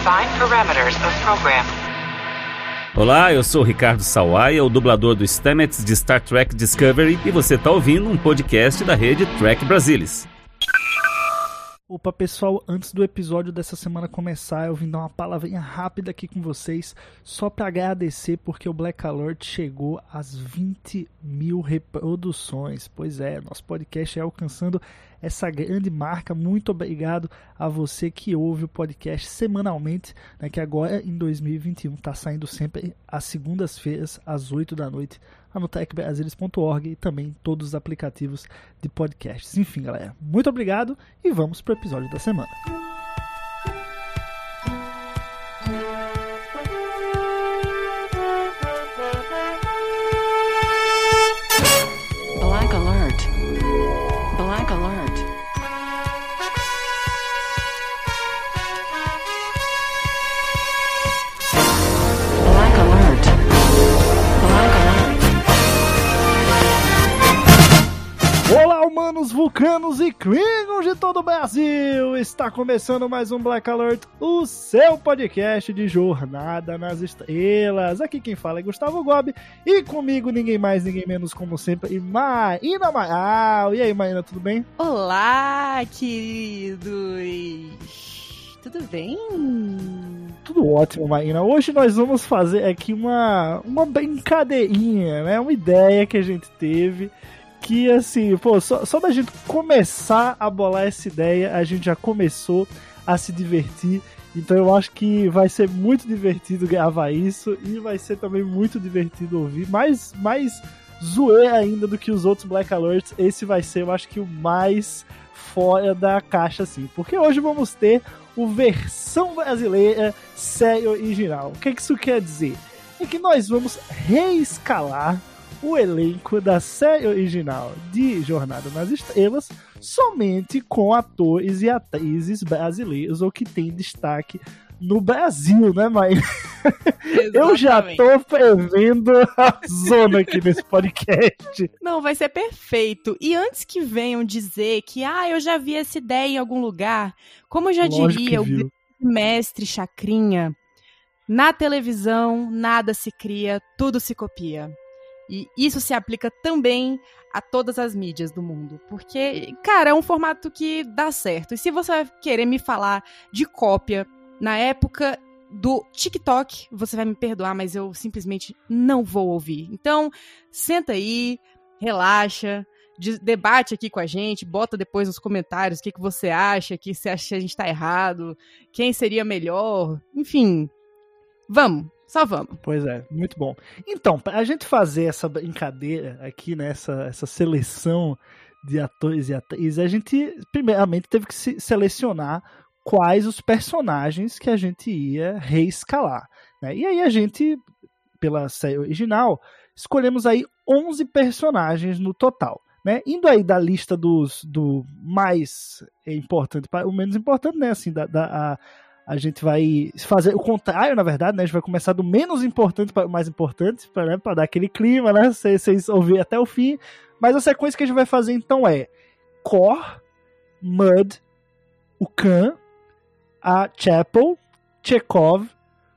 Define parameters of program. Olá, eu sou o Ricardo Sawaia, o dublador do Stamets de Star Trek Discovery, e você está ouvindo um podcast da rede Trek Brasilis. Opa, pessoal, antes do episódio dessa semana começar, eu vim dar uma palavrinha rápida aqui com vocês, só para agradecer porque o Black Alert chegou às 20 mil reproduções. Pois é, nosso podcast é alcançando essa grande marca. Muito obrigado a você que ouve o podcast semanalmente, né, que agora em 2021 está saindo sempre às segundas-feiras, às 8 da noite lá no techbrasilis.org e também todos os aplicativos de podcasts. Enfim, galera, muito obrigado e vamos para o episódio da semana. Humanos, vulcanos e Klingons de todo o Brasil! Está começando mais um Black Alert, o seu podcast de Jornada nas Estrelas. Aqui quem fala é Gustavo Gobi e comigo ninguém mais, ninguém menos, como sempre, Maína Amaral. E aí, Maína, tudo bem? Olá, queridos! Tudo bem? Tudo ótimo, Maína. Hoje nós vamos fazer aqui uma, uma brincadeirinha, né? Uma ideia que a gente teve. Que assim, pô, só, só da gente começar a bolar essa ideia, a gente já começou a se divertir. Então eu acho que vai ser muito divertido gravar isso e vai ser também muito divertido ouvir. Mais, mais zoeira ainda do que os outros Black Alerts. Esse vai ser, eu acho que o mais fora da caixa, assim. Porque hoje vamos ter o versão brasileira série original. O que isso quer dizer? É que nós vamos reescalar o elenco da série original de Jornada nas Estrelas somente com atores e atrizes brasileiros ou que tem destaque no Brasil, né, mãe? Eu já tô prevendo a zona aqui nesse podcast. Não, vai ser perfeito. E antes que venham dizer que, ah, eu já vi essa ideia em algum lugar, como já Lógico diria o mestre Chacrinha, na televisão nada se cria, tudo se copia. E isso se aplica também a todas as mídias do mundo. Porque, cara, é um formato que dá certo. E se você vai querer me falar de cópia na época do TikTok, você vai me perdoar, mas eu simplesmente não vou ouvir. Então, senta aí, relaxa, de- debate aqui com a gente, bota depois nos comentários o que, que você acha, que você acha que a gente tá errado, quem seria melhor, enfim. Vamos, só vamos. Pois é, muito bom. Então, pra gente fazer essa brincadeira aqui, né, essa, essa seleção de atores e atrizes, a gente primeiramente teve que se- selecionar quais os personagens que a gente ia reescalar. Né? E aí a gente, pela série original, escolhemos aí 11 personagens no total. Né? Indo aí da lista dos do mais importante para o menos importante, né? Assim, da, da- a, a gente vai fazer o contrário, na verdade, né? A gente vai começar do menos importante para o mais importante, para né? Dar aquele clima, né? Vocês ouvirem até o fim. Mas a sequência que a gente vai fazer então é Kor, Mud, o Khan, a Chapel, Chekhov,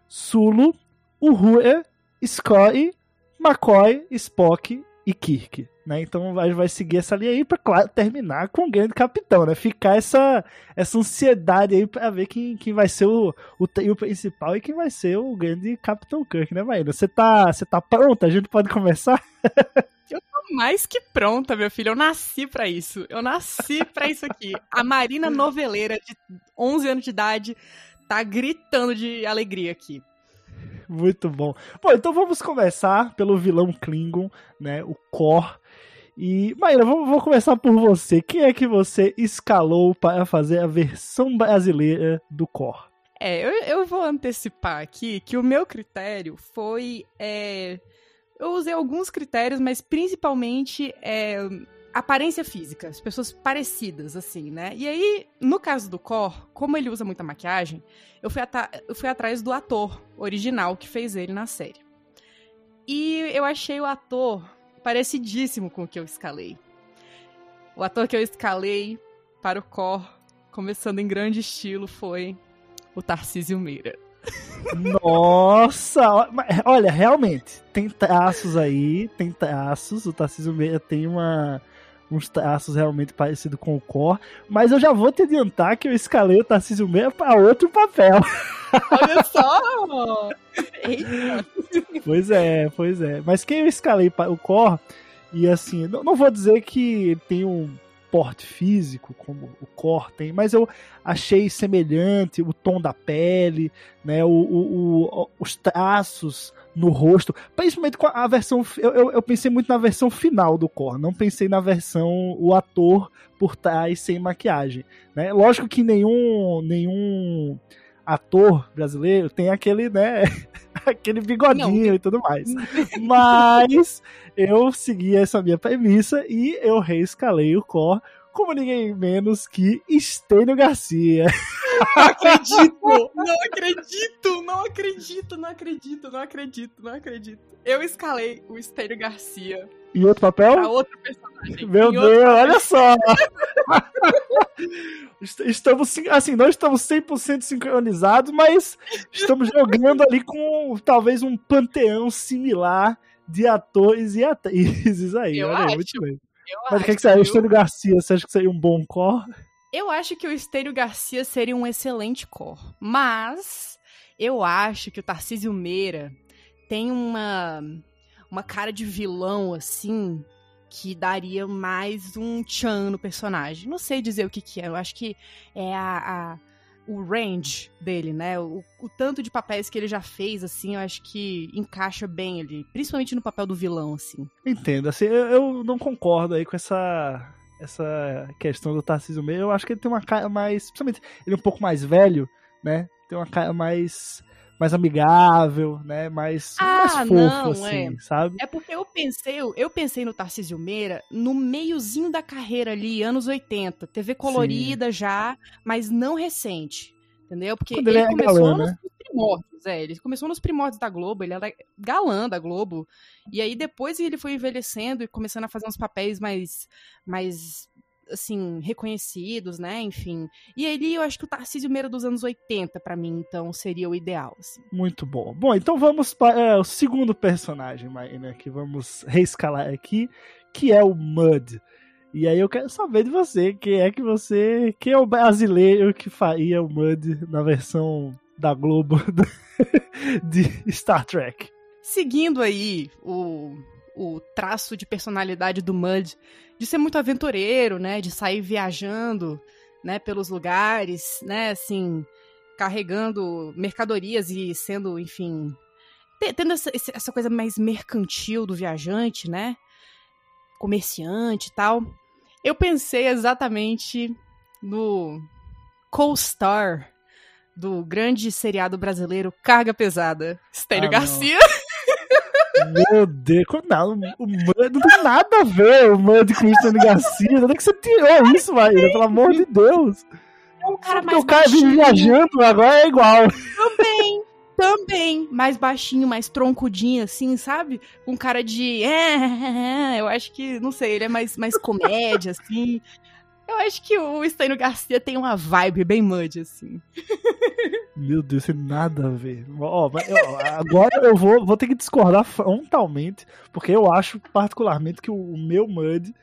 Sulu, Uhura, Scotty, McCoy, Spock e Kirk. Né? Então a gente vai seguir essa linha aí pra claro, terminar com o grande capitão, né? Ficar essa, essa ansiedade aí pra ver quem, quem vai ser o, o trio principal e quem vai ser o grande Capitão Kirk, né, Maíra? Você tá, você tá pronta? A gente pode começar? Mais que pronta, meu filho. Eu nasci pra isso. Eu nasci pra isso aqui. A Marina noveleira de 11 anos de idade tá gritando de alegria aqui. Muito bom. Bom, então vamos começar pelo vilão Klingon, né? O Kor. E, Maíra, vou, vou começar por você. Quem é que você escalou para fazer a versão brasileira do Kor? É, eu, eu vou antecipar aqui que o meu critério foi. é, eu usei alguns critérios, mas principalmente é, aparência física, as pessoas parecidas, assim, né? E aí, no caso do Cor, como ele usa muita maquiagem, eu fui, eu fui atrás do ator original que fez ele na série. E eu achei o ator parecidíssimo com o que eu escalei. O ator que eu escalei para o Cor, começando em grande estilo, foi o Tarcísio Meira. Nossa, mas, olha, realmente, tem traços aí, tem traços, o Tarcísio Meira tem uma, uns traços realmente parecidos com o Cor, mas eu já vou te adiantar que eu escalei o Tarcísio Meira para outro papel. Olha só! Eita! Pois é, pois é. Mas quem eu escalei para o Cor, e assim, não, não vou dizer que tem um porte físico como o Cor tem, mas eu achei semelhante o tom da pele, né, o, o- o- os traços no rosto, principalmente com a versão. Eu, eu, eu pensei muito na versão final do Cor, não pensei na versão o ator por trás sem maquiagem. Né? Lógico que nenhum, nenhum ator brasileiro tem aquele, né, aquele bigodinho Não. e tudo mais. Mas eu segui essa minha premissa e eu reescalei o Cor como ninguém menos que Estênio Garcia. Não acredito! Não acredito! Não acredito! Não acredito! Não acredito! Não acredito! Eu escalei o Estênio Garcia E outro papel? pra outro personagem. Meu Em outro- Deus, olha só! Est- Estamos, assim, não estamos 100% sincronizados, mas estamos jogando ali com talvez um panteão similar de atores e atrizes aí. Eu olha acho. muito bem. Mas o que, que você acha? viu? Estênio Garcia, você acha que seria um bom cor? Eu acho que o Estênio Garcia seria um excelente cor. Mas eu acho que o Tarcísio Meira tem uma, uma cara de vilão, assim, que daria mais um tchan no personagem. Não sei dizer o que, que é. Eu acho que é a, a- o range dele, né? O, o tanto de papéis que ele já fez, assim, eu acho que encaixa bem ali. Principalmente no papel do vilão, assim. Entendo, assim, eu, eu não concordo aí com essa essa questão do Tarcísio Meira. Eu acho que ele tem uma cara mais, principalmente ele é um pouco mais velho, né? Tem uma cara mais mais amigável, né? Mais, mais Ah, fofo não, assim, é. sabe? É porque eu pensei, eu pensei no Tarcísio Meira no meiozinho da carreira ali, anos 80. TV colorida já, mas não recente. Entendeu? Porque Quando ele ele, é começou galã, nos né? primórdios, é. Ele começou nos primórdios da Globo, ele era galã da Globo. E aí depois ele foi envelhecendo e começando a fazer uns papéis mais, mais assim, reconhecidos, né? Enfim. E ali eu acho que o Tarcísio Meira dos anos 80, pra mim, então, seria o ideal, assim. Muito bom. Bom, então vamos para é, o segundo personagem, né, que vamos reescalar aqui, que é o Mud. E aí eu quero saber de você, quem é que você, quem é o brasileiro que faria o Mud na versão da Globo de Star Trek? seguindo aí o, o traço de personalidade do Mud, de ser muito aventureiro, né, de sair viajando, né, pelos lugares, né, assim, carregando mercadorias e sendo, enfim, te- tendo essa, essa coisa mais mercantil do viajante, né, comerciante e tal. Eu pensei exatamente no co-star do grande seriado brasileiro Carga Pesada, Stênio Ah, não. Meu Deus, não, o Mud não tem nada a ver o Mud com o Stanley Garcia. Onde é que você tirou isso, Maíra? Pelo amor de Deus. É um cara mais o cara baixinho. viajando, agora é igual. Também, também. Mais baixinho, mais troncudinho, assim, sabe? Com cara de. "É, Eu acho que, não sei, ele é mais, mais comédia, assim. Eu acho que o Estênio Garcia tem uma vibe bem mud, assim. Meu Deus, tem nada a ver. Ó, eu- agora eu vou, vou ter que discordar frontalmente, porque eu acho particularmente que o, o meu Mud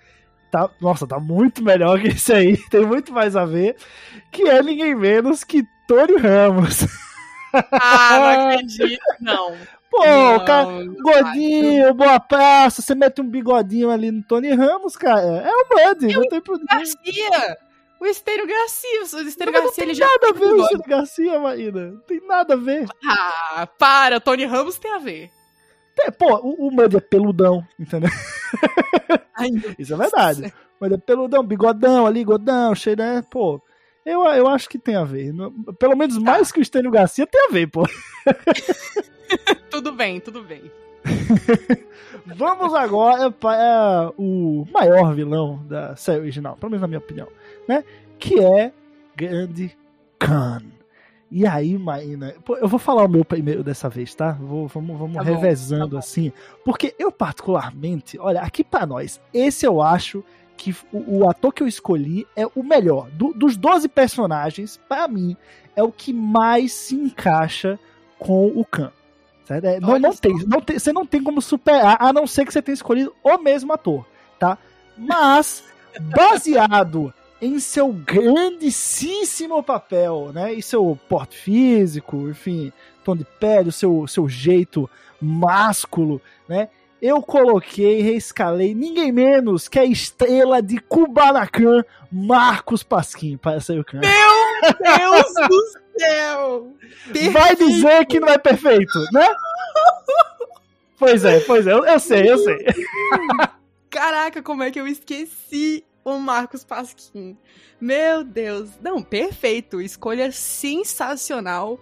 tá, nossa, tá muito melhor que esse aí, tem muito mais a ver, que é ninguém menos que Tony Ramos. Ah, não acredito, não. Pô, não, o cara, não gordinho, boa praça, você mete um bigodinho ali no Tony Ramos, cara, é o Mud, não tem problema. Garcia! O Estênio Garcia, o Estênio não Garcia, tem ele já. nada a tem ver o. Cid Garcia, Maíra. Não tem nada a ver. Ah, para, Tony Ramos tem a ver. É, pô, o, o Mud é peludão, entendeu? Ai, Isso é verdade. Mas é peludão, bigodão ali, godão, cheio, né? Pô, eu, eu acho que tem a ver. Pelo menos Tá. mais que o Estênio Garcia tem a ver, pô. Tudo bem, tudo bem. Vamos agora para o maior vilão da série original, pelo menos na minha opinião, né? Que é Grande Khan. E aí, pô, eu vou falar o meu primeiro dessa vez, tá? Vou, vamos vamos Tá bom, revezando tá bom. assim. Porque eu, particularmente, olha, aqui pra nós, esse eu acho que o, o ator que eu escolhi é o melhor. Do- dos 12 personagens, pra mim, é o que mais se encaixa com o Khan. É, não, não tem, não tem, você não tem como superar, a não ser que você tenha escolhido o mesmo ator, tá? Mas, baseado em seu grandíssimo papel, né? E seu porte físico, enfim, tom de pele, o seu, seu jeito másculo, né? Eu coloquei, reescalei ninguém menos que a estrela de Kubanacan, Marcos Pasquim, para ser o Khan. Deus do céu! Vai dizer que não é perfeito, né? Pois é, pois é, eu, eu sei, eu sei. Caraca, como é que eu esqueci o Marcos Pasquim? Meu Deus. Não, perfeito. Escolha sensacional.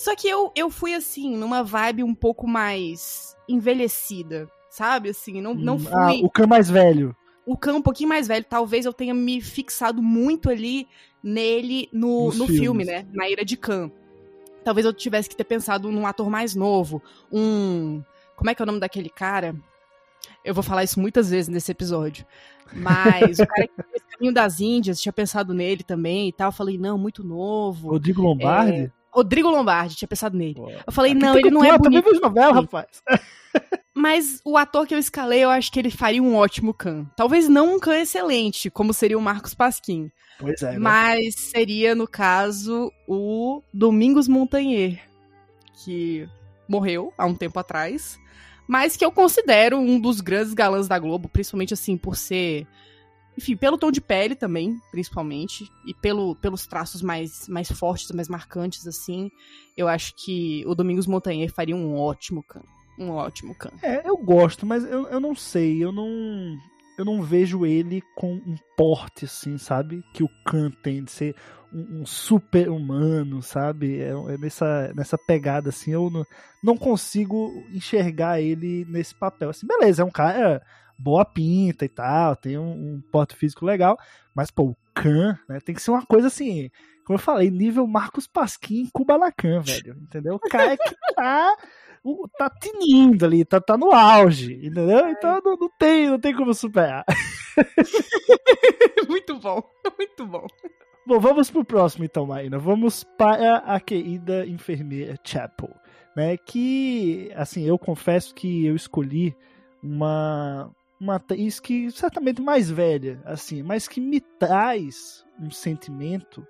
Só que eu, eu fui assim, numa vibe um pouco mais envelhecida, sabe? Assim, não, não fui. Ah, o Khan mais velho. O Khan um pouquinho mais velho, talvez eu tenha me fixado muito ali nele no, Nos no filmes. filme, né? Na Ira de Khan. Talvez eu tivesse que ter pensado num ator mais novo. Um. Como é que é o nome daquele cara? Eu vou falar isso muitas vezes nesse episódio. Mas o cara que fez Caminho das Índias, tinha pensado nele também e tal. Eu falei, não, muito novo. Rodrigo Lombardi. Rodrigo Lombardi, tinha pensado nele. Pô. Eu falei, Aqui não, ele não é bonito. vejo novela, rapaz. Mas o ator que eu escalei, eu acho que ele faria um ótimo Khan. Talvez não um Khan excelente, como seria o Marcos Pasquim. Pois é, né? Mas seria, no caso, o Domingos Montanher, que morreu há um tempo atrás, mas que eu considero um dos grandes galãs da Globo, principalmente assim, por ser. Enfim, pelo tom de pele também, principalmente, e pelo, pelos traços mais, mais fortes, mais marcantes, assim. Eu acho que o Domingos Montanher faria um ótimo Khan. Um ótimo Khan. É, eu gosto, mas eu, eu não sei, eu não. Eu não vejo ele com um porte, assim, sabe? Que o Khan tem de ser um, um super humano, sabe? É, é nessa, nessa pegada, assim, eu não, não consigo enxergar ele nesse papel. Assim, beleza, é um cara boa pinta e tal, tem um, um porte físico legal, mas, pô, o Khan, né? Tem que ser uma coisa assim, como eu falei, nível Marcos Pasquim Kubanacan, velho, entendeu? O cara que tá o- tá tinindo ali, tá, tá no auge, entendeu? Então não, não tem, não tem como superar. muito bom, muito bom. Bom, vamos pro próximo então, Maína. Vamos para a querida enfermeira Chapel, né? Que, assim, eu confesso que eu escolhi uma uma atriz que certamente mais velha, assim, mas que me traz um sentimento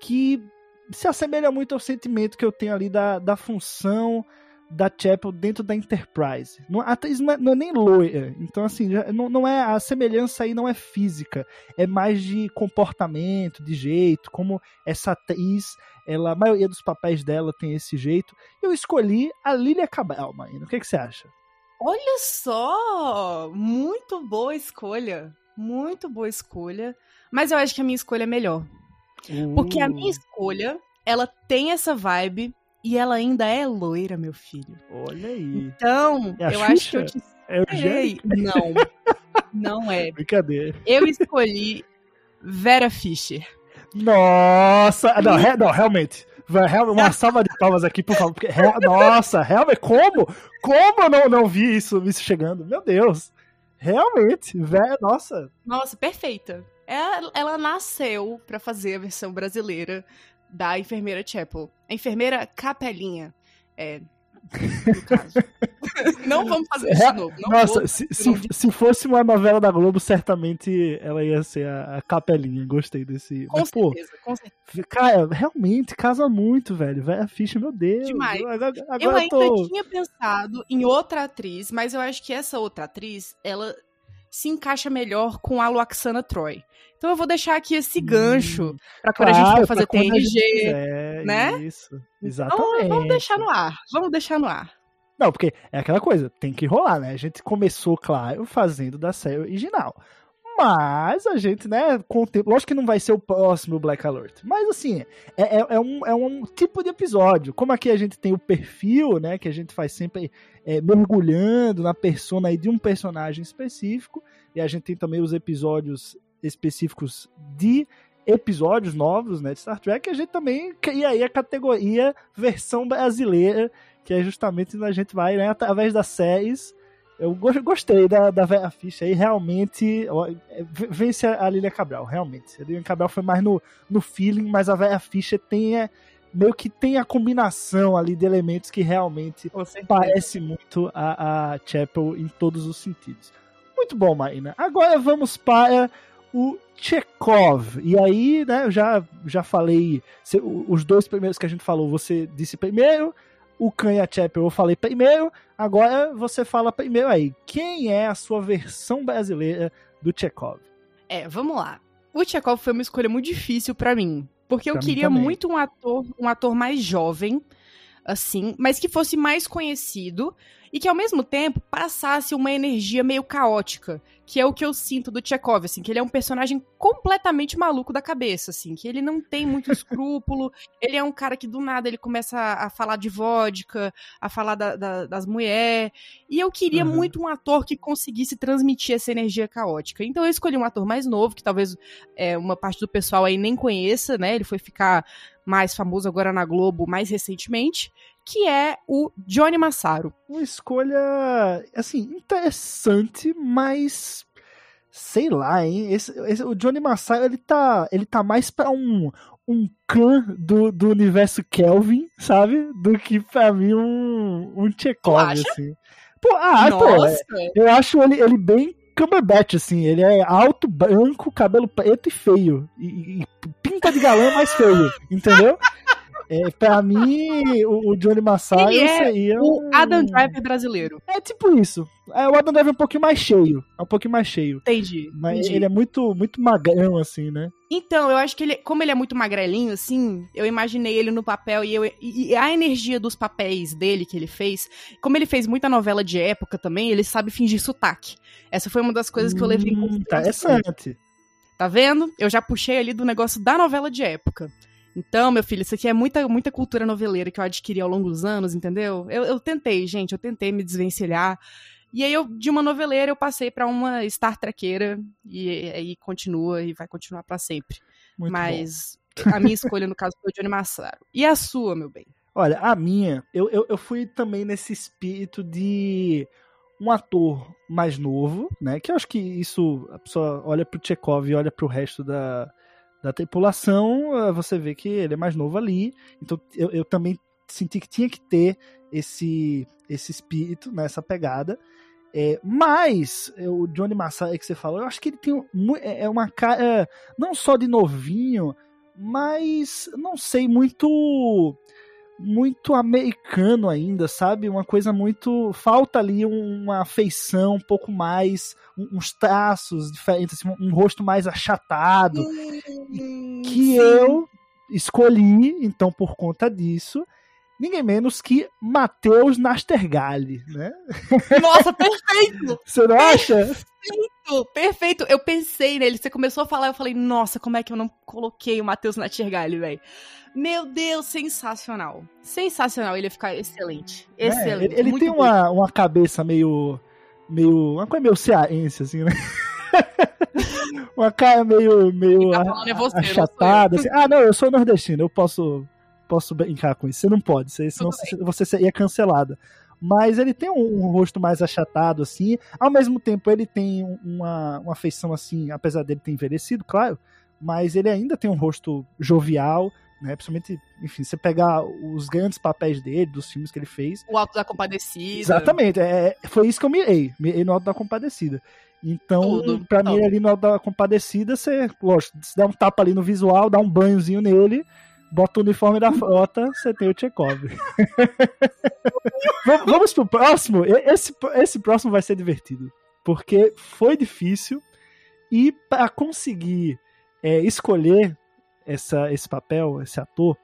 que se assemelha muito ao sentimento que eu tenho ali da, da função da Chapel dentro da Enterprise. Não, a atriz não é, não é nem loira, então assim, não, não é a semelhança aí não é física, é mais de comportamento, de jeito, como essa atriz, ela, a maioria dos papéis dela tem esse jeito. Eu escolhi a Lilia Cabral, Marina. O que, que você acha? Olha só! Muito boa escolha. Muito boa escolha. Mas eu acho que a minha escolha é melhor. Porque a minha escolha, ela tem essa vibe e ela ainda é loira, meu filho. Olha aí. Então, É eu acho que eu te É o Ei, Não. Não é. Brincadeira. Eu escolhi Vera Fischer. Nossa! Não, re- não realmente. Uma salva de palmas aqui, por favor. Porque, nossa, realmente, como? Como eu não, não vi isso, isso chegando? Meu Deus. Realmente, velho, nossa. Nossa, perfeita. Ela, ela nasceu pra fazer a versão brasileira da enfermeira Chapel. A enfermeira Capelinha. É. Não vamos fazer isso de novo. Não Nossa, vou- se, se, se fosse uma novela da Globo, certamente ela ia ser a, a capelinha. Gostei desse. Com Mas, pô, certeza, com certeza. cara, realmente casa muito, velho. Velho, ficha, meu Deus. Demais. Eu, agora, agora eu ainda tô. tinha pensado em outra atriz, mas eu acho que essa outra atriz, ela se encaixa melhor com a Luaxana Troy. Então eu vou deixar aqui esse gancho pra quando a gente Hum, Claro, for fazer TNG. quiser, né? Isso. Então, Exatamente. vamos deixar no ar. Vamos deixar no ar. Não, porque é aquela coisa, tem que rolar, né? A gente começou, claro, fazendo da série original. Mas a gente, né. Lógico que não vai ser o próximo Black Alert. Mas assim, é, é, é um, é um tipo de episódio. Como aqui a gente tem o perfil, né? Que a gente faz sempre é, mergulhando na persona aí de um personagem específico. E a gente tem também os episódios específicos de episódios novos, né? De Star Trek. A gente também cria aí a categoria versão brasileira que é justamente onde a gente vai, né, através das séries, Eu go- gostei da, da Vera Fischer aí, realmente. é, Vence a Lilia Cabral, realmente. A Lilia Cabral foi mais no, no feeling, mas a Vera Fischer tem. É, meio que tem a combinação ali de elementos que realmente parece muito a, a Chapel em todos os sentidos. Muito bom, Marina. Agora vamos para o Chekhov. E aí, né, eu já, já falei, os dois primeiros que a gente falou, você disse primeiro, o Khan e a Chapel eu falei primeiro, agora você fala primeiro aí. Quem é a sua versão brasileira do Chekhov? É, vamos lá. O Chekhov foi uma escolha muito difícil pra mim, porque eu Pra mim queria muito um ator, um ator mais jovem, assim, mas que fosse mais conhecido e que ao mesmo tempo passasse uma energia meio caótica, que é o que eu sinto do Chekhov, assim, que ele é um personagem completamente maluco da cabeça, assim, que ele não tem muito escrúpulo, ele é um cara que do nada ele começa a, a falar de vodka, a falar da- da- das mulheres, e eu queria Uhum. muito um ator que conseguisse transmitir essa energia caótica. Então eu escolhi um ator mais novo, que talvez é, uma parte do pessoal aí nem conheça, né? Ele foi ficar mais famoso agora na Globo mais recentemente, que é o Johnny Massaro. Uma escolha, assim, interessante, mas sei lá, hein? Esse, esse- o Johnny Massaro, ele tá, ele tá mais pra um um Khan do, do universo Kelvin, sabe? Do que pra mim um, um Chekhov, assim. Pô, ah, pô, é- eu acho ele, ele bem Cumberbatch, assim. Ele é alto, branco, cabelo preto e feio. E, e pinta de galã mais feio, entendeu? É, pra mim, o, o Johnny Massaro Ele é seria O um- Adam Driver brasileiro. é tipo isso. É, o Adam Driver é um pouquinho mais cheio. É um pouquinho mais cheio. Entendi. Mas entendi. ele é muito, muito magrão, assim, né? Então, eu acho que ele, como ele é muito magrelinho, assim, eu imaginei ele no papel e, eu, e, e a energia dos papéis dele que ele fez, como ele fez muita novela de época também, ele sabe fingir sotaque. Essa foi uma das coisas que eu levei em Hum, consideração. Interessante. Tá vendo? Eu já puxei ali do negócio da novela de época. Então, meu filho, isso aqui é muita, muita cultura noveleira que eu adquiri ao longo dos anos, entendeu? Eu, eu tentei, gente, eu tentei me desvencilhar. E aí, eu, de uma noveleira, eu passei pra uma Star Trequeira e aí continua e vai continuar pra sempre. Muito bom. Mas a minha escolha, no caso, foi o Johnny Massaro. E a sua, meu bem? Olha, a minha, eu, eu, eu fui também nesse espírito de um ator mais novo, né? Que eu acho que isso, a pessoa olha pro Chekhov e olha pro resto da, da tripulação, eh, você vê que ele é mais novo ali. Então eu, eu também senti que tinha que ter esse, esse espírito, né, essa pegada. É, mas é, o Johnny Massaro que você falou, eu acho que ele tem mu- é é uma cara não só de novinho, mas não sei muito muito americano ainda, sabe? Uma coisa muito falta ali uma feição um pouco mais uns traços diferentes, assim, um, rosto mais achatado que eu escolhi, então por conta disso, ninguém menos que Matheus Nastergalli, né? Nossa, perfeito! Você não acha? Perfeito, perfeito. Eu pensei nele, você começou a falar, eu falei, nossa, como é que eu não coloquei o Matheus Natirgali, velho? Meu Deus, sensacional. Sensacional, ele ia ficar excelente. É, Excelente. ele ele muito tem bom. uma, uma cabeça meio. meio. uma coisa meio cearense, assim, né? uma cara meio. meio tá a- é você, não achatada. Assim. Ah, não, eu sou nordestino, eu posso. Posso brincar com isso. Você não pode, você, senão Tudo você seria cancelada. Mas ele tem um, um rosto mais achatado, assim. Ao mesmo tempo, ele tem um- uma, uma feição, assim, apesar dele ter envelhecido, claro. Mas ele ainda tem um rosto jovial, né? Principalmente, enfim, você pegar os grandes papéis dele, dos filmes que ele fez. O Alto da Compadecida. Exatamente, é, foi isso que eu mirei. Mirei no Alto da Compadecida. Então, pra mim, top. ali no Alto da Compadecida, você, lógico, se der um tapa ali no visual, dá um banhozinho nele, bota o uniforme da frota, você tem o Chekhov. Vam- Vamos pro próximo? Esse, esse próximo vai ser divertido. Porque foi difícil e para conseguir é, escolher essa, esse papel, esse ator,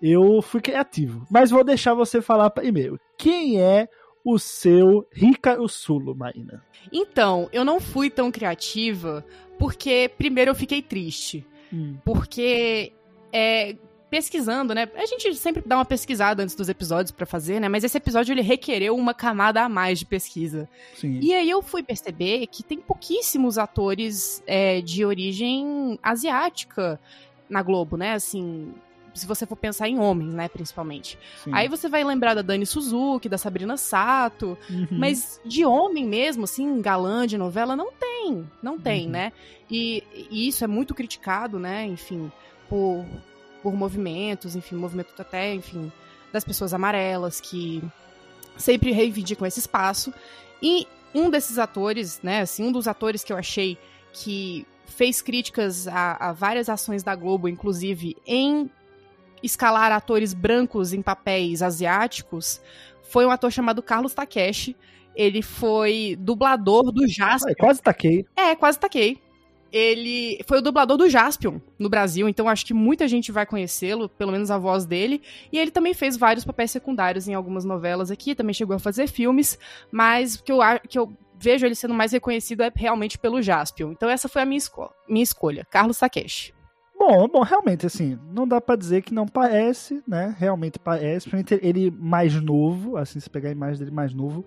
eu fui criativo. Mas vou deixar você falar primeiro. Quem é o seu Rica Sulo, Marina? Então, eu não fui tão criativa porque, primeiro, eu fiquei triste. Hum, Porque, é, pesquisando, né? A gente sempre dá uma pesquisada antes dos episódios pra fazer, né? Mas esse episódio ele requereu uma camada a mais de pesquisa. sim. E aí eu fui perceber que tem pouquíssimos atores é, de origem asiática na Globo, né? Assim, se você for pensar em homens, né, principalmente. Sim. Aí você vai lembrar da Dani Suzuki, da Sabrina Sato, Uhum. mas de homem mesmo, assim, galã de novela, não tem. Não tem, Uhum. né? E, e isso é muito criticado, né? Enfim, por, por movimentos, enfim, movimento até, enfim, das pessoas amarelas que sempre reivindicam esse espaço. E um desses atores, né, assim, um dos atores que eu achei que fez críticas a, a várias ações da Globo, inclusive em escalar atores brancos em papéis asiáticos, foi um ator chamado Carlos Takeshi. Ele foi dublador do Jaspion. Ai, quase taquei. É, quase taquei. Ele foi o dublador do Jaspion no Brasil, então acho que muita gente vai conhecê-lo, pelo menos a voz dele. E ele também fez vários papéis secundários em algumas novelas aqui, também chegou a fazer filmes, mas que eu, que eu vejo ele sendo mais reconhecido é realmente pelo Jaspion. Então essa foi a minha, esco- minha escolha, Carlos Takeshi. Bom, bom, realmente, assim, não dá pra dizer que não parece, né? Realmente parece. Ele mais novo, assim, se pegar a imagem dele mais novo,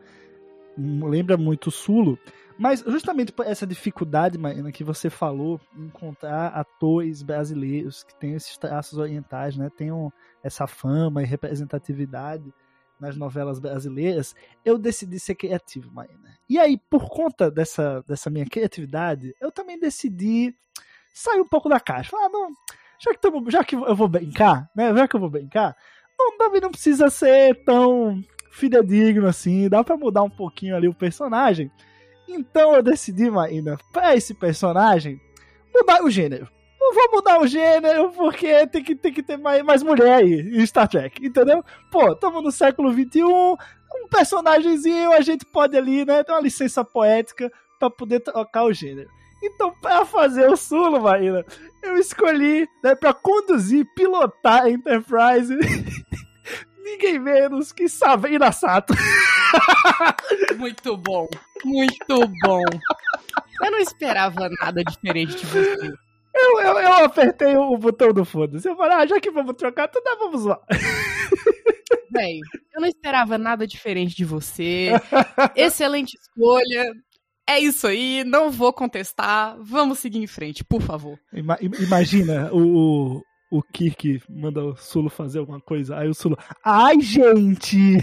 hum, lembra muito o Sulo. Mas justamente por essa dificuldade, Marina, que você falou, encontrar atores brasileiros que têm esses traços orientais, né? Tenham essa fama e representatividade nas novelas brasileiras, eu decidi ser criativo, Marina. E aí, por conta dessa, dessa minha criatividade, eu também decidi sair um pouco da caixa. Ah, não, já que, tamo, já que eu vou brincar, né? Já que eu vou brincar, não, também não precisa ser tão fidedigno assim, dá pra mudar um pouquinho ali o personagem. Então eu decidi, Marina, pra esse personagem, mudar o gênero. Eu vou mudar o gênero porque tem que, tem que ter mais, mais mulher aí em Star Trek, entendeu? Pô, estamos no século XXI, um personagemzinho, a gente pode ali, né, ter uma licença poética pra poder trocar o gênero. Então, pra fazer o Sulo, Marina, eu escolhi, né, pra conduzir, pilotar a Enterprise, ninguém menos que Sabrina Sato. Muito bom, muito bom. Eu não esperava nada diferente de você. Eu, eu, eu apertei o botão do foda-se. Eu falei, ah, já que vamos trocar, então dá, vamos lá. Véi, eu não esperava nada diferente de você. Excelente escolha. É isso aí, não vou contestar. Vamos seguir em frente, por favor. Ima- im- imagina o, o, o Kirk manda o Sulo fazer alguma coisa, aí o Sulo, ai gente!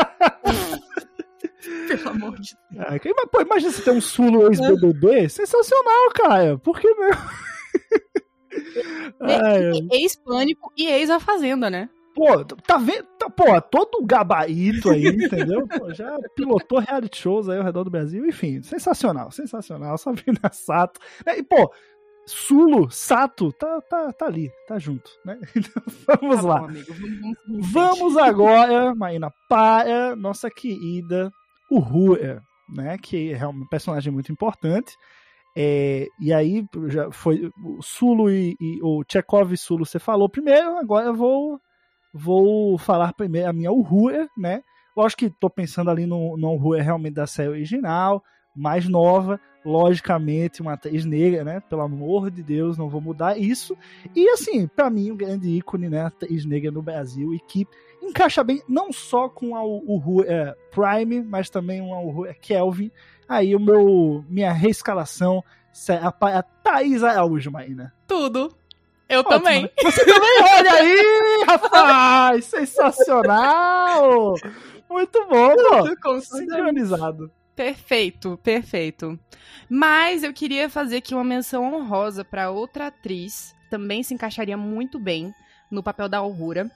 Pelo amor de Deus. Que- mas, pô, imagina você ter um Sulo ex-BBB, sensacional, cara, por que ai. Ex-pânico e ex-a fazenda, né? Pô, tá vendo? Tá, pô, todo gabarito aí, entendeu? Pô, já pilotou reality shows aí ao redor do Brasil. Enfim, sensacional, sensacional. Sabrina Sato. E, pô, Sulo, Sato, tá, tá, tá ali, tá junto, né? Então, vamos Tá lá. bom, amigo, vamos, vamos agora, Maína, para nossa querida Uhura, né? Que é um personagem muito importante. É, e aí, já foi o Sulo e, e o Chekhov e Sulo você falou primeiro, agora eu vou, vou falar primeiro a minha Uhura, né? Lógico que tô pensando ali no, no Uhura realmente da série original, mais nova, logicamente uma atriz negra, né? Pelo amor de Deus, não vou mudar isso. E assim, pra mim, um grande ícone, né? Atriz negra no Brasil e que encaixa bem não só com a Uhura Prime, mas também uma Uhura Kelvin. Aí o meu minha reescalação será para Thaís Araújo, Maína. Tudo. Eu Ótimo, também. né? Você também? Olha aí, rapaz! Sensacional! Muito bom, pô. Sincronizado. Perfeito, perfeito. Mas eu queria fazer aqui uma menção honrosa para outra atriz, também se encaixaria muito bem no papel da Aurora,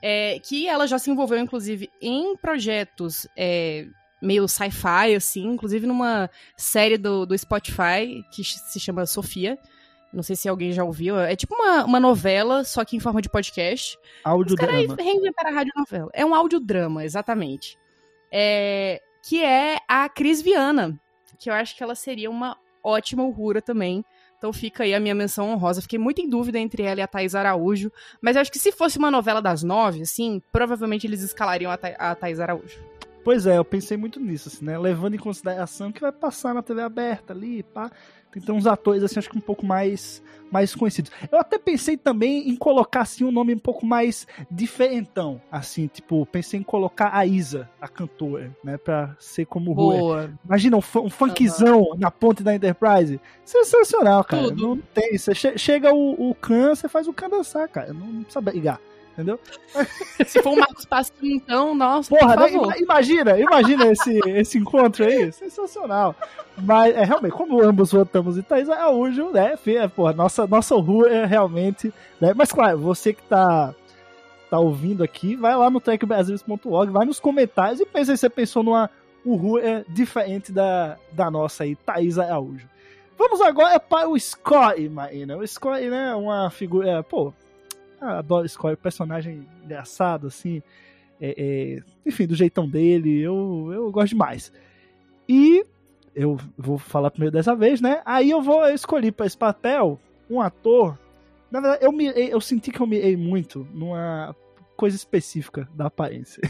é, que ela já se envolveu, inclusive, em projetos é, meio sci-fi, assim, inclusive numa série do, do Spotify que se chama Sofia. Não sei se alguém já ouviu. É tipo uma, uma novela, só que em forma de podcast. Os caras Audiodrama. rendem para a radionovela. É um audiodrama, exatamente. É, que é a Cris Viana, que eu acho que ela seria uma ótima Uhura também. Então fica aí a minha menção honrosa. Fiquei muito em dúvida entre ela e a Thais Araújo. Mas eu acho que se fosse uma novela das nove, assim, provavelmente eles escalariam a, Tha a Thais Araújo. Pois é, eu pensei muito nisso, assim, né? Levando em consideração que vai passar na TV aberta ali, pá. Tem que ter uns atores, assim, acho que um pouco mais, mais conhecidos. Eu até pensei também em colocar, assim, um nome um pouco mais diferentão, assim, tipo, pensei em colocar a Isa, a cantora, né, pra ser como Rua. Imagina um, um funkzão na ponte da Enterprise. Sensacional, cara. Tudo. Não tem. Você che- chega o, o Khan, você faz o Khan dançar, cara. Não, não precisa brigar. Entendeu? Se for o Marcos Pasquim, então, nossa, Porra, por né? favor. Ima- imagina, imagina esse, esse encontro aí. Sensacional. Mas, é, realmente, como ambos votamos em Thaís Araújo, né? é, Porra, nossa, nossa rua é realmente. Né? Mas, claro, você que tá, tá ouvindo aqui, vai lá no trackbrasilis.org, vai nos comentários e pensa se você pensou numa rua é diferente da, da nossa aí, Thaís Araújo. Vamos agora para o Scotty, Marina. O Scotty, né, é uma figura. é, pô, adoro Scotty, personagem engraçado, assim. é, é, enfim, do jeitão dele, eu, eu gosto demais. E eu vou falar primeiro dessa vez, né? Aí eu vou escolher para esse papel um ator. Na verdade, eu, mirei, eu senti que eu mirei muito numa coisa específica da aparência.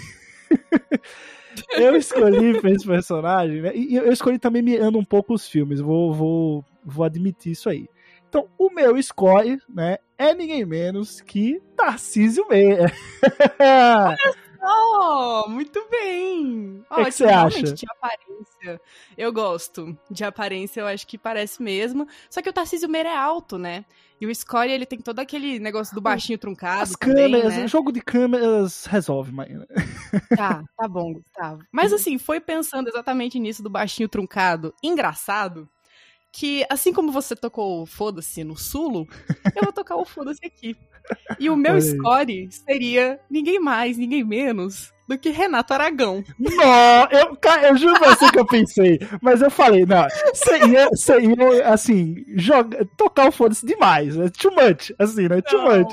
eu escolhi pra esse personagem, né? E eu escolhi também mirando um pouco os filmes, vou, vou, vou admitir isso aí. Então, o meu score, né, é ninguém menos que Tarcísio Meia. Oh, muito bem. que Ótimo, você acha? de aparência. Eu gosto. De aparência, eu acho que parece mesmo. Só que o Tarcísio Meira é alto, né? E o Score, ele tem todo aquele negócio do baixinho truncado As também, câmeras, né? o jogo de câmeras resolve, Marina. Tá, tá bom, Gustavo. Mas assim, foi pensando exatamente nisso do baixinho truncado, engraçado, que assim como você tocou o foda-se no Sulo, eu vou tocar o foda-se aqui. E o meu aí. score seria ninguém mais, ninguém menos do que Renato Aragão. Não, eu, eu juro pra você que eu pensei, mas eu falei, não, você ia, você ia, assim, joga, tocar o foda-se demais, é too much, assim, né, too much.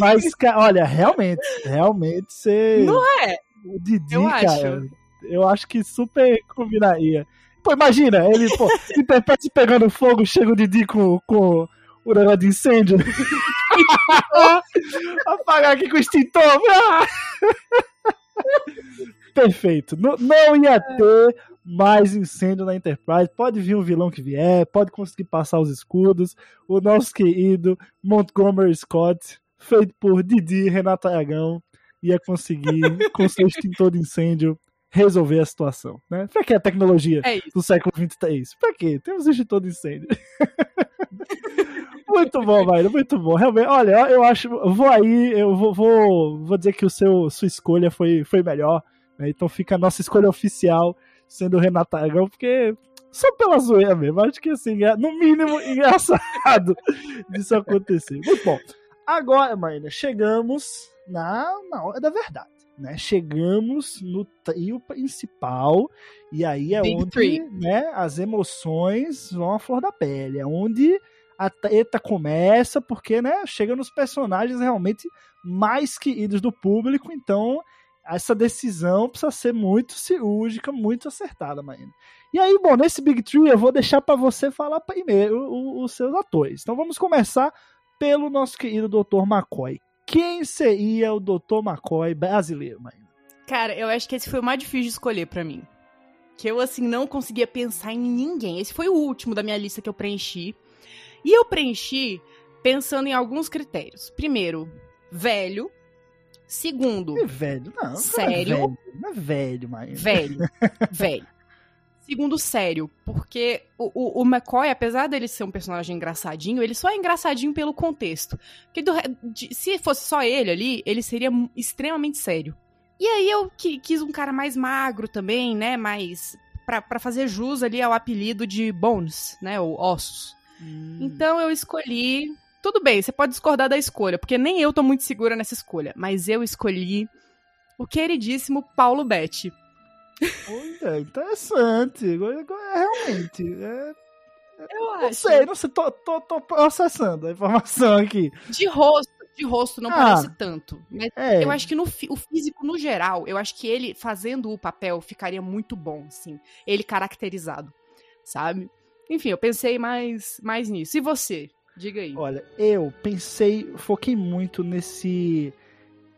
Mas, olha, realmente, realmente você... Não é? O Didi, Eu cara, acho. eu acho que super combinaria. Pô, imagina, ele, pô, Interprete pegando fogo, chega o Didi com, com o negócio de incêndio. Apagar aqui com o extintor. Perfeito. Não, não ia ter mais incêndio na Enterprise. Pode vir um vilão que vier, pode conseguir passar os escudos. O nosso querido Montgomery Scott, feito por Didi e Renato Aragão, ia conseguir, com seu extintor de incêndio, resolver a situação. Né? Pra que a tecnologia É isso. do século XXIII? Pra quê? Temos extintor de incêndio. muito bom, Maíra, muito bom. Realmente, olha, eu acho. Vou aí, eu vou, vou, vou dizer que o seu, sua escolha foi, foi melhor. né? Então fica a nossa escolha oficial sendo o Renato Aragão, porque só pela zoeira mesmo. Acho que assim, é, no mínimo engraçado disso acontecer. Muito bom. Agora, Maíra, chegamos na, na hora da verdade. Né? Chegamos no trio principal e aí é Big onde three. né, as emoções vão à flor da pele. É onde a treta começa, porque né, chega nos personagens realmente mais queridos do público, então essa decisão precisa ser muito cirúrgica, muito acertada, Maíra. E aí, bom, nesse Big Tree eu vou deixar para você falar primeiro os seus atores. Então vamos começar pelo nosso querido Dr. McCoy. Quem seria o Dr. McCoy brasileiro, Maíra? Cara, eu acho que esse foi o mais difícil de escolher pra mim. Que eu, assim, não conseguia pensar em ninguém. Esse foi o último da minha lista que eu preenchi. E eu preenchi pensando em alguns critérios. Primeiro, velho. Segundo, É velho, não. não é Sério? velho, Não é velho, Maíra. velho. velho. Segundo, sério. Porque o, o, o McCoy, apesar dele ser um personagem engraçadinho, ele só é engraçadinho pelo contexto. Porque do de- se fosse só ele ali, ele seria extremamente sério. E aí eu qui- quis um cara mais magro também, né? Mais. Pra, pra fazer jus ali ao apelido de Bones, né? Ou Ossos. Hum. Então eu escolhi. Tudo bem, você pode discordar da escolha, porque nem eu tô muito segura nessa escolha. Mas eu escolhi o queridíssimo Paulo Betti. Olha, interessante. É, realmente. é, Eu não sei, não sei. Tô, tô, tô processando a informação aqui. De rosto, de rosto não Ah. parece tanto. Mas É, eu acho que no o físico, no geral, eu acho que ele fazendo o papel ficaria muito bom, assim. Ele caracterizado, sabe? Enfim, eu pensei mais, mais nisso. E você? Diga aí. Olha, eu pensei, foquei muito nesse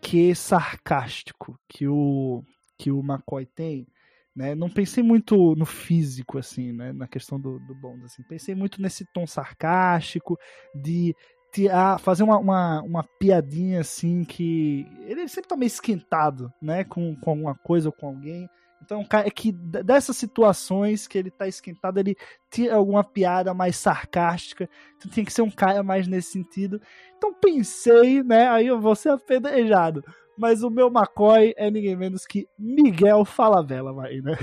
que sarcástico que o que o McCoy tem, Né? Não pensei muito no físico, assim, né? Na questão do, do Bond, assim. Pensei muito nesse tom sarcástico, de tirar, fazer uma, uma, uma, piadinha, assim, que... Ele sempre tá meio esquentado, né? Com, com alguma coisa ou com alguém. Então, é que dessas situações que ele tá esquentado, ele tira alguma piada mais sarcástica. Então, tem que ser um cara mais nesse sentido. Então, pensei, né? Aí eu vou ser apedrejado. Mas o meu McCoy é ninguém menos que Miguel Falabella, vai, né?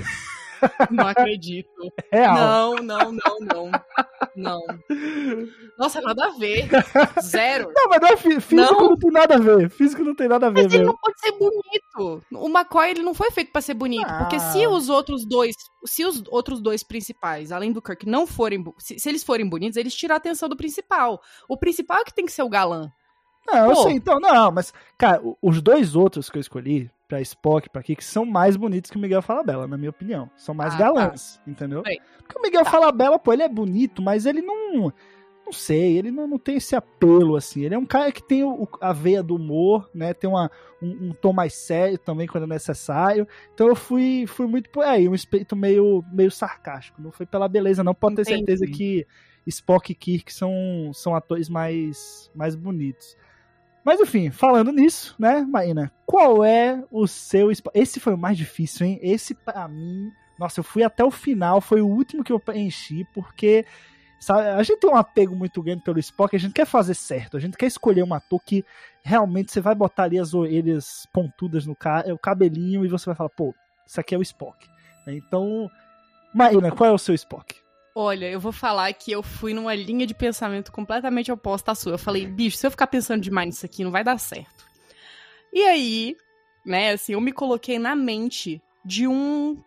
Não acredito. Real. Não, não, não, não. Não. Nossa, nada a ver. Zero. Não, mas não é fí- físico não. não. tem nada a ver. Físico não tem nada a ver, Mas ele não pode ser bonito. O McCoy, ele não foi feito pra ser bonito. Ah. Porque se os outros dois, se os outros dois principais, além do Kirk, não forem, se, se eles forem bonitos, eles tiram a atenção do principal. O principal é que tem que ser o galã. Não, eu Pô. sei, então, não, mas, cara, os dois outros que eu escolhi, pra Spock, pra Kik, são mais bonitos que o Miguel Falabella, na minha opinião. São mais Ah, galãs, entendeu? Sei. Porque o Miguel Tá. Falabella, pô, ele é bonito, mas ele não. Não sei, ele não, não tem esse apelo, assim. Ele é um cara que tem o- a veia do humor, né? Tem uma, um, um tom mais sério também quando é necessário. Então eu fui, fui muito por aí, um espírito meio, meio sarcástico. Não foi pela beleza, não. Pode ter Entendi. certeza que Spock e Kirk são, são atores mais, mais bonitos. Mas enfim, falando nisso, né, Marina? Qual é o seu. Esse foi o mais difícil, hein? Esse pra mim. Nossa, eu fui até o final, foi o último que eu preenchi, porque. Sabe, a gente tem um apego muito grande pelo Spock, a gente quer fazer certo, a gente quer escolher um ator que realmente você vai botar ali as orelhas pontudas no cara, o cabelinho, e você vai falar, pô, isso aqui é o Spock. Então, Marina, qual é o seu Spock? Olha, eu vou falar que eu fui numa linha de pensamento completamente oposta à sua. Eu falei, bicho, se eu ficar pensando demais nisso aqui, não vai dar certo. E aí, né, assim, eu me coloquei na mente de um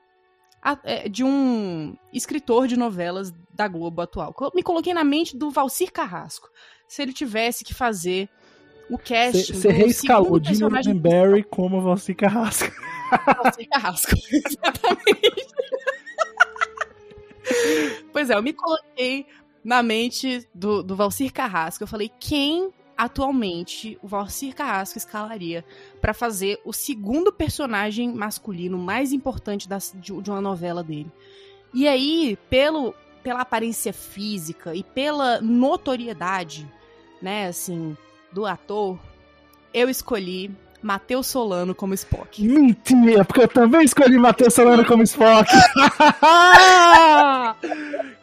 é, de um escritor de novelas da Globo atual. Eu me coloquei na mente do Valcir Carrasco. Se ele tivesse que fazer o casting Você reescalou personagem Roddenberry como você Carrasco. Valcir Carrasco. Exatamente. Pois é, eu me coloquei na mente do, do Valcir Carrasco. Eu falei, quem atualmente o Valcir Carrasco escalaria pra fazer o segundo personagem masculino mais importante das- de, de uma novela dele? E aí, pelo, pela aparência física e pela notoriedade, né, assim, do ator, eu escolhi Matheus Solano como Spock. Mentira, porque eu também escolhi Matheus Solano como Spock.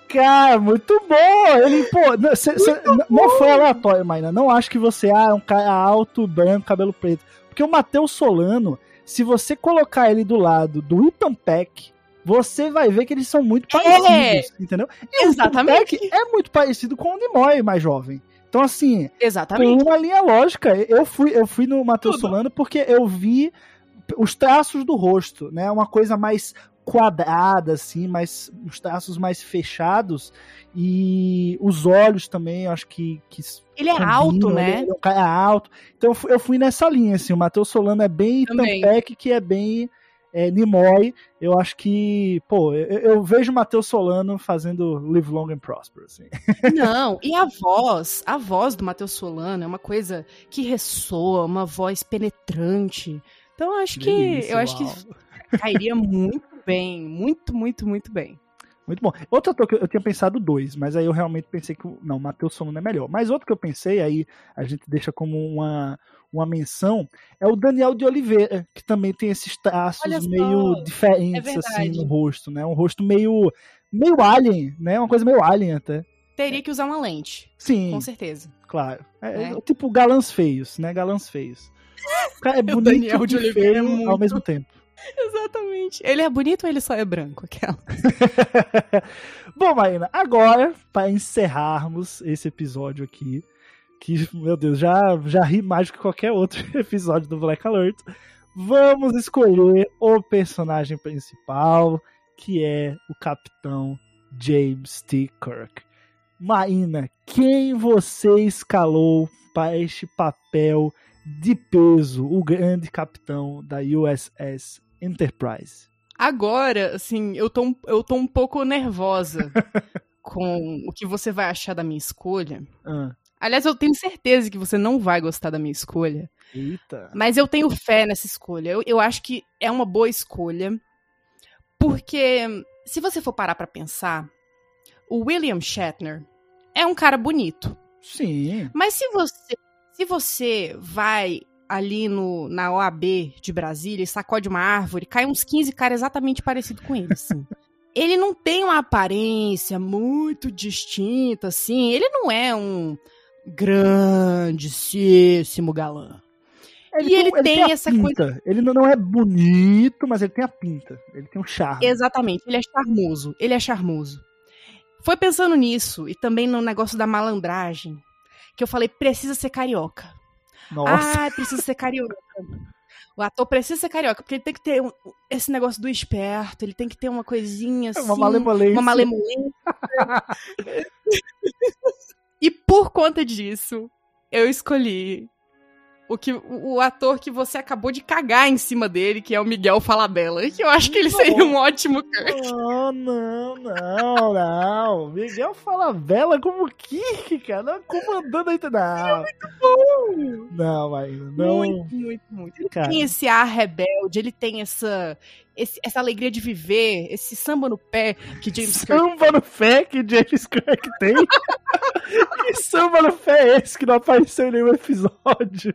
Cara, muito bom! Ele, pô, não, cê- cê- n- não foi aleatório, Maina. Não acho que você ah, é um cara alto, branco, cabelo preto. Porque o Matheus Solano, se você colocar ele do lado do Ethan Peck, você vai ver que eles são muito parecidos, entendeu? E o Ethan Exatamente. Peck é muito parecido com o Nimoy mais jovem. Então, assim, por Exatamente. uma linha lógica. Eu fui, eu fui no Matheus. Solano porque eu vi os traços do rosto, né? Uma coisa mais quadrada, assim, mais, os traços mais fechados. E os olhos também, eu acho que. que Ele é combinam, alto, ele né? é um cara alto. Então eu fui, eu fui nessa linha, assim. O Matheus Solano é bem. Tampec, que é bem. É, Nimoy, eu acho que, pô, eu, eu vejo o Matheus Solano fazendo Live Long and Prosper, assim. Não, e a voz, a voz do Matheus Solano é uma coisa que ressoa, uma voz penetrante. Então eu acho que Delícia, eu acho uau. que cairia muito bem, muito, muito, muito bem. Muito bom. Outro ator que eu, eu tinha pensado dois, mas aí eu realmente pensei que. o- Não, o Matheus Solano é melhor. Mas outro que eu pensei, aí a gente deixa como uma, uma menção, é o Daniel de Oliveira, que também tem esses traços meio diferentes, é assim, no rosto, né? Um rosto meio. meio alien, né? Uma coisa meio alien até. Teria que usar uma lente, Sim, com certeza. claro. É, Né? é tipo galãs feios, né? Galãs feios. O cara é bonito Daniel de e é feio ao muito. mesmo tempo. Exatamente. Ele é bonito ou ele só é branco? Aquela. Bom, Marina, agora, para encerrarmos esse episódio aqui, que, meu Deus, já, já ri mais do que qualquer outro episódio do Black Alert, vamos escolher o personagem principal, que é o Capitão James T. Kirk. Marina, quem você escalou para este papel de peso, o grande capitão da USS Enterprise? Agora, assim, eu tô, um- eu tô um pouco nervosa com o que você vai achar da minha escolha. Ah, Aliás, eu tenho certeza que você não vai gostar da minha escolha. eita. Mas eu tenho fé nessa escolha. Eu, eu acho que é uma boa escolha. Porque se você for parar pra pensar, o William Shatner é um cara bonito. Sim. Mas se você, se você vai ali no, na OAB de Brasília e sacode uma árvore, cai uns 15 caras exatamente parecidos com ele, assim. ele não tem uma aparência muito distinta, assim. Ele não é um grandíssimo galã. E ele tem a essa pinta. Ele não não é bonito, mas ele tem a pinta. Ele tem um charme. Exatamente, ele é charmoso. Ele é charmoso. Foi pensando nisso e também no negócio da malandragem que eu falei, precisa ser carioca. Nossa. Ah, precisa ser carioca. O ator precisa ser carioca, porque ele tem que ter um- esse negócio do esperto, ele tem que ter uma coisinha assim. Uma malemolência. Uma malemolência. e por conta disso, eu escolhi o, que, o, ator que você acabou de cagar em cima dele, que é o Miguel Falabella. Que eu acho que ele seria um ótimo Kirk. Não, não, não, não. Miguel fala bela como Kirk, cara. Não, comandando aí. Não. Não, ainda. Não. Muito, muito, muito. Ele Cara. tem esse ar rebelde, ele tem essa, esse- essa alegria de viver, esse samba no pé que James Kirk Samba no fé que James Craig tem. que samba no fé é esse que não apareceu em nenhum episódio?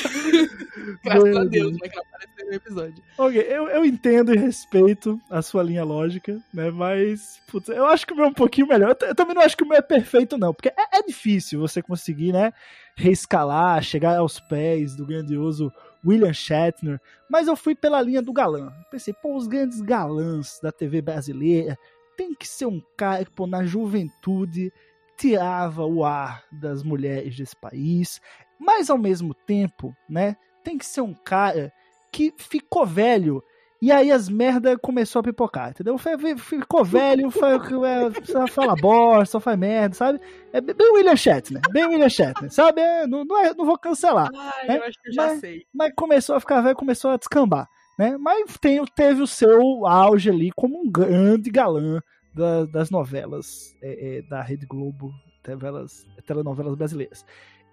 Graças Meu a Deus, Deus. né, que apareceu no episódio. Ok, eu, eu entendo e respeito a sua linha lógica, né? Mas, putz, eu acho que o meu é um pouquinho melhor. Eu, eu também não acho que o meu é perfeito, não. Porque é, é difícil você conseguir, né? Reescalar, chegar aos pés do grandioso William Shatner. Mas eu fui pela linha do galã. Pensei, pô, os grandes galãs da TV brasileira tem que ser um cara que, pô, na juventude tirava o ar das mulheres desse país. Mas ao mesmo tempo, né? Tem que ser um cara que ficou velho e aí as merda começou a pipocar, entendeu? Ficou velho, foi, é, só fala bosta, só faz merda, sabe? É bem William Shatner, bem William Shatner, sabe? É, não, não, é- não vou cancelar. Ai, É, eu acho que eu já mas- sei. Mas começou a ficar velho, começou a descambar, né? Mas tem, teve o seu auge ali como um grande galã da- das novelas é, é, da Rede Globo, novelas, telenovelas brasileiras.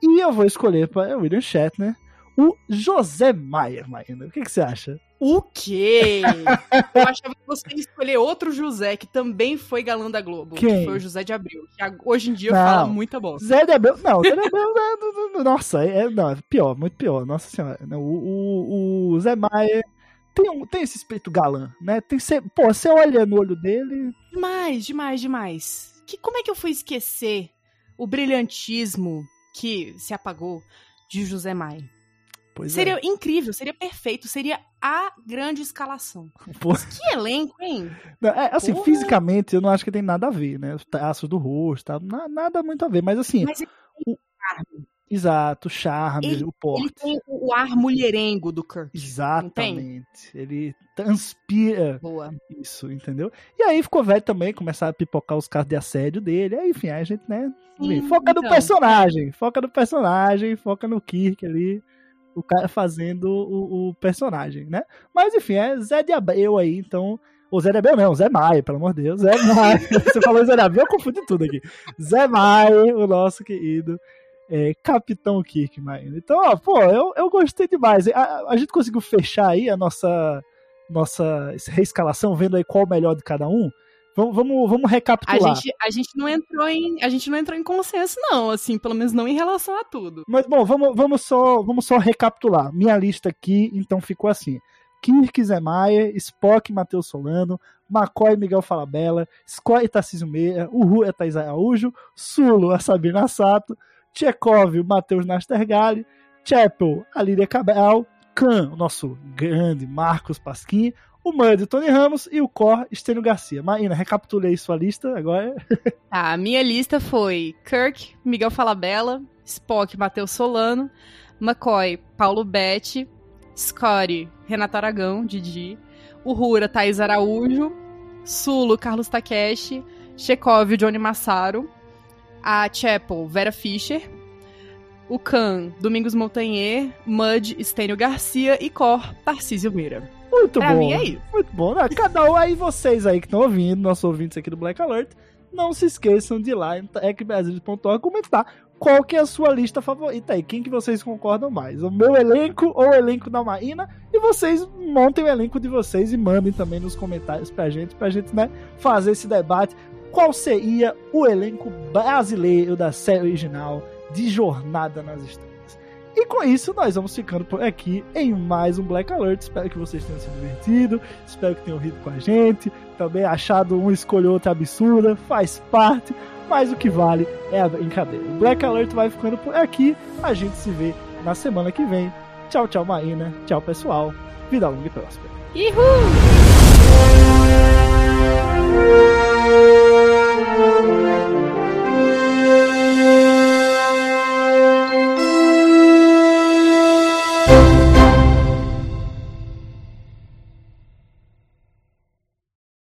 E eu vou escolher para William Shatner o José Maier, Maína. O que, que você acha? O quê? eu achava que você ia escolher outro José, que também foi galã da Globo. Quem? Que foi o José de Abril. Que hoje em dia Não. fala muita bosta. Zé de Abreu. Não, Zé de Abreu. é- Nossa, é, não, é pior, muito pior. Nossa senhora. Não, o, o, o Zé Maier tem, um, tem esse espírito galã, né? Tem ser, pô, você olha no olho dele. Demais, demais, demais. Que, como é que eu fui esquecer o brilhantismo que se apagou de José Maia? Pois seria é. incrível, seria perfeito, seria a grande escalação. Que elenco, hein? não, é, assim, Porra. fisicamente eu não acho que tem nada a ver, né? Os traços do rosto, tá? Na- nada muito a ver, mas assim, Mas ele, exato, o charme, Ele- o ele porte. tem o ar mulherengo do Kirk. Exatamente. Ele transpira Boa. isso, entendeu? E aí ficou velho também, começaram a pipocar os casos de assédio dele. Aí, enfim, aí a gente, né? Sim, foca no então. personagem, foca no personagem, foca no Kirk ali, o cara fazendo o, o personagem, né? Mas enfim, é Zé de Abreu aí, então. O Zé de Abreu não, Zé Maia, pelo amor de Deus. Zé Maia. Você falou Zé de Abreu, eu confundi tudo aqui. Zé Maia, o nosso querido é, Capitão Kirk, Maia. Então, ó, pô, eu, eu gostei demais. A, a gente conseguiu fechar aí a nossa, nossa reescalação, vendo aí qual o melhor de cada um. Vamos, vamos, vamos A recapitular. gente, a gente não entrou em, a gente não entrou em consenso não, assim, pelo menos não em relação a tudo. Mas bom, vamos, vamos, só, vamos só recapitular. Minha lista aqui, então, ficou assim: Kirk Maia, Spock Matheus Solano, McCoy Miguel Falabella, Scoy Tarcísio Meira, Uhu é Thaís Araújo, Sulo a Sabina Sato, Tchekov o Matheus Nastergalli, Chapel a Lídia Cabral, Khan, o nosso grande Marcos Pasquim, o Mud Tony Ramos e o Cor Estênio Garcia. Maína, recapitulei sua lista agora. Tá, a minha lista foi Kirk, Miguel Falabella, Spock, Matheus Solano, McCoy, Paulo Betti, Scotty, Renato Aragão, Didi, Uhura, Thaís Araújo, Sulo, Carlos Takeshi, Chekhov, Johnny Massaro, a Chapel, Vera Fischer, o Khan, Domingos Montanher, Mud, Estênio Garcia e Cor, Tarcísio Meira. Muito Pra bom. mim é isso. Muito bom. né? Cada um aí, vocês aí que estão ouvindo, nossos ouvintes aqui do Black Alert, não se esqueçam de ir lá em techbrasilis.org comentar qual que é a sua lista favorita aí? Quem que vocês concordam mais? O meu elenco ou o elenco da Maína? E vocês montem o elenco de vocês e mandem também nos comentários pra gente, pra gente, né, fazer esse debate. Qual seria o elenco brasileiro da série original de Jornada nas Estrelas? E com isso, nós vamos ficando por aqui em mais um Black Alert. Espero que vocês tenham se divertido. Espero que tenham rido com a gente. Também achado um escolha outra absurda. Faz parte. Mas o que vale é a brincadeira. O Black Alert vai ficando por aqui. A gente se vê na semana que vem. Tchau, tchau, Maína. Tchau, pessoal. Vida longa e próspera. Uhul!